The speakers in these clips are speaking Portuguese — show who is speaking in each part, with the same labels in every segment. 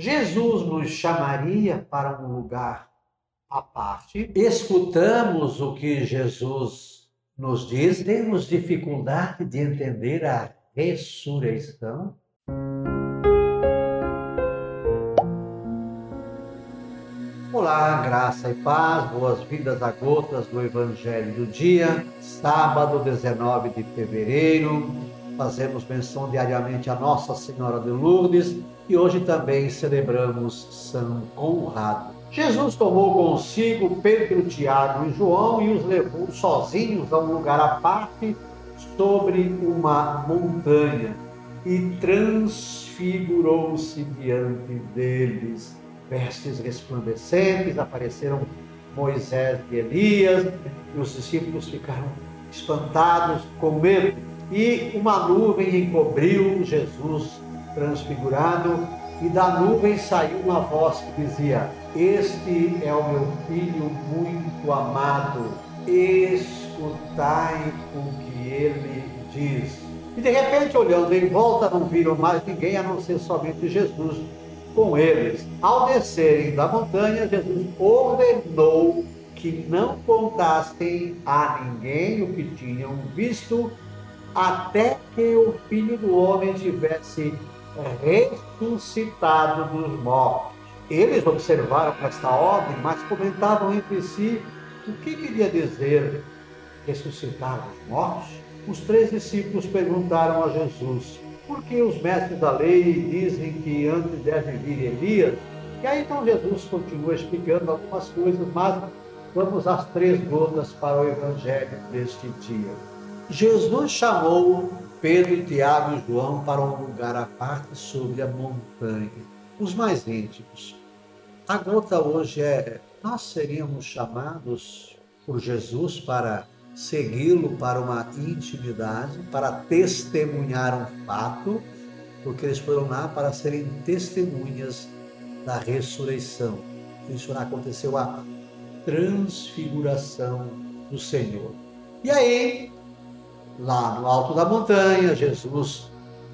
Speaker 1: Jesus nos chamaria para um lugar à parte. Escutamos o que Jesus nos diz, temos dificuldade de entender a ressurreição. Olá, graça e paz, boas-vindas a gotas do Evangelho do Dia, sábado 19 de fevereiro. Fazemos menção diariamente a Nossa Senhora de Lourdes e hoje também celebramos São Conrado. Jesus tomou consigo Pedro, Tiago e João e os levou sozinhos a um lugar à parte sobre uma montanha e transfigurou-se diante deles vestes resplandecentes, apareceram Moisés e Elias, e os discípulos ficaram espantados, com medo, e uma nuvem encobriu Jesus transfigurado, e da nuvem saiu uma voz que dizia: Este é o meu filho muito amado, escutai o que ele diz. E de repente, olhando em volta, não viram mais ninguém a não ser somente Jesus com eles. Ao descerem da montanha, Jesus ordenou que não contassem a ninguém o que tinham visto, até que o filho do homem tivesse ressuscitado dos mortos. Eles observaram esta ordem, mas comentavam entre si o que queria dizer ressuscitar dos mortos. Os três discípulos perguntaram a Jesus: porque os mestres da lei dizem que antes deve vir Elias. E aí então Jesus continua explicando algumas coisas, mas vamos às três gotas para o evangelho deste dia. Jesus chamou Pedro, Tiago e João para um lugar à parte sobre a montanha, os mais íntimos. A gota hoje é: nós seríamos chamados por Jesus para segui-lo para uma intimidade, para testemunhar um fato, porque eles foram lá para serem testemunhas da ressurreição. Isso aconteceu a transfiguração do Senhor. E aí, lá no alto da montanha, Jesus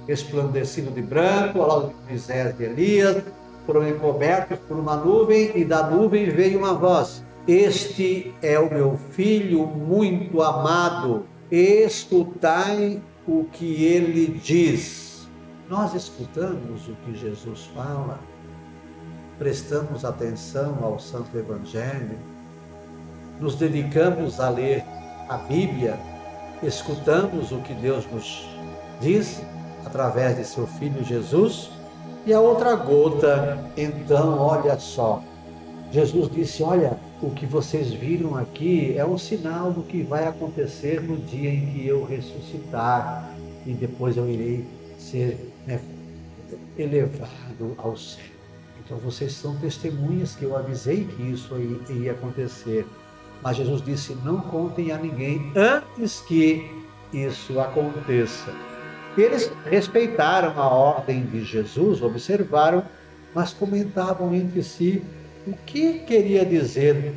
Speaker 1: resplandecido de branco, ao lado de Moisés e Elias, foram encobertos por uma nuvem, e da nuvem veio uma voz: este é o meu filho muito amado, escutai o que ele diz. Nós escutamos o que Jesus fala, prestamos atenção ao Santo Evangelho, nos dedicamos a ler a Bíblia, escutamos o que Deus nos diz através de seu Filho Jesus. E a outra gota, então, olha só, Jesus disse: Olha, o que vocês viram aqui é um sinal do que vai acontecer no dia em que eu ressuscitar e depois eu irei ser né, elevado ao céu. Então vocês são testemunhas que eu avisei que isso ia acontecer. Mas Jesus disse: não contem a ninguém antes que isso aconteça. Eles respeitaram a ordem de Jesus, observaram, mas comentavam entre si o que queria dizer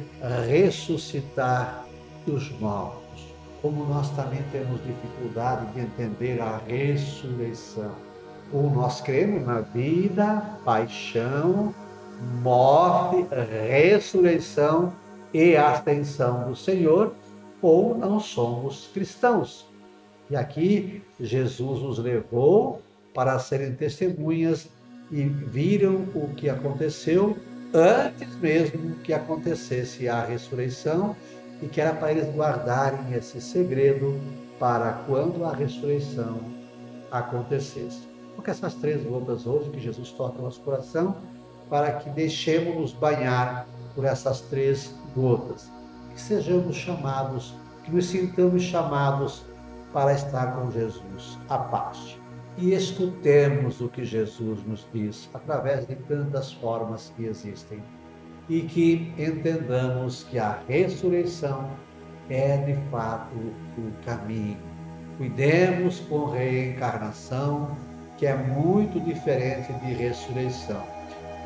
Speaker 1: ressuscitar dos mortos? Como nós também temos dificuldade de entender a ressurreição. Ou nós cremos na vida, paixão, morte, ressurreição e ascensão do Senhor, ou não somos cristãos. E aqui Jesus nos levou para serem testemunhas e viram o que aconteceu antes mesmo que acontecesse a ressurreição e que era para eles guardarem esse segredo para quando a ressurreição acontecesse. Porque essas três gotas hoje que Jesus toca no nosso coração para que deixemos-nos banhar por essas três gotas. Que sejamos chamados, que nos sintamos chamados para estar com Jesus. A paz e escutemos o que Jesus nos diz através de tantas formas que existem e que entendamos que a ressurreição é de fato o caminho. Cuidemos com reencarnação, que é muito diferente de ressurreição.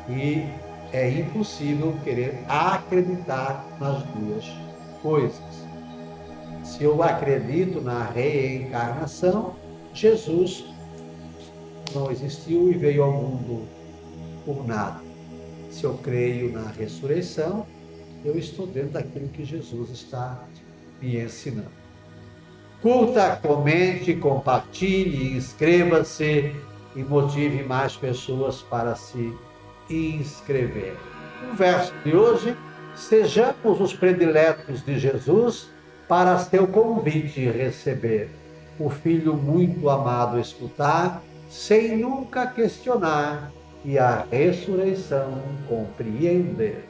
Speaker 1: E é impossível querer acreditar nas duas coisas. Se eu acredito na reencarnação, Jesus não existiu e veio ao mundo por nada. Se eu creio na ressurreição, eu estou dentro daquilo que Jesus está me ensinando. Curta, comente, compartilhe, inscreva-se e motive mais pessoas para se inscrever. O verso de hoje, sejamos os prediletos de Jesus para seu convite receber. O Filho muito amado escutar, sem nunca questionar, e a ressurreição compreender.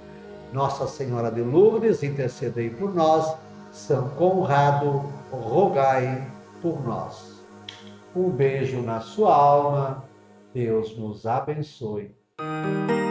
Speaker 1: Nossa Senhora de Lourdes, intercedei por nós. São Conrado, rogai por nós. Um beijo na sua alma. Deus nos abençoe. Thank you.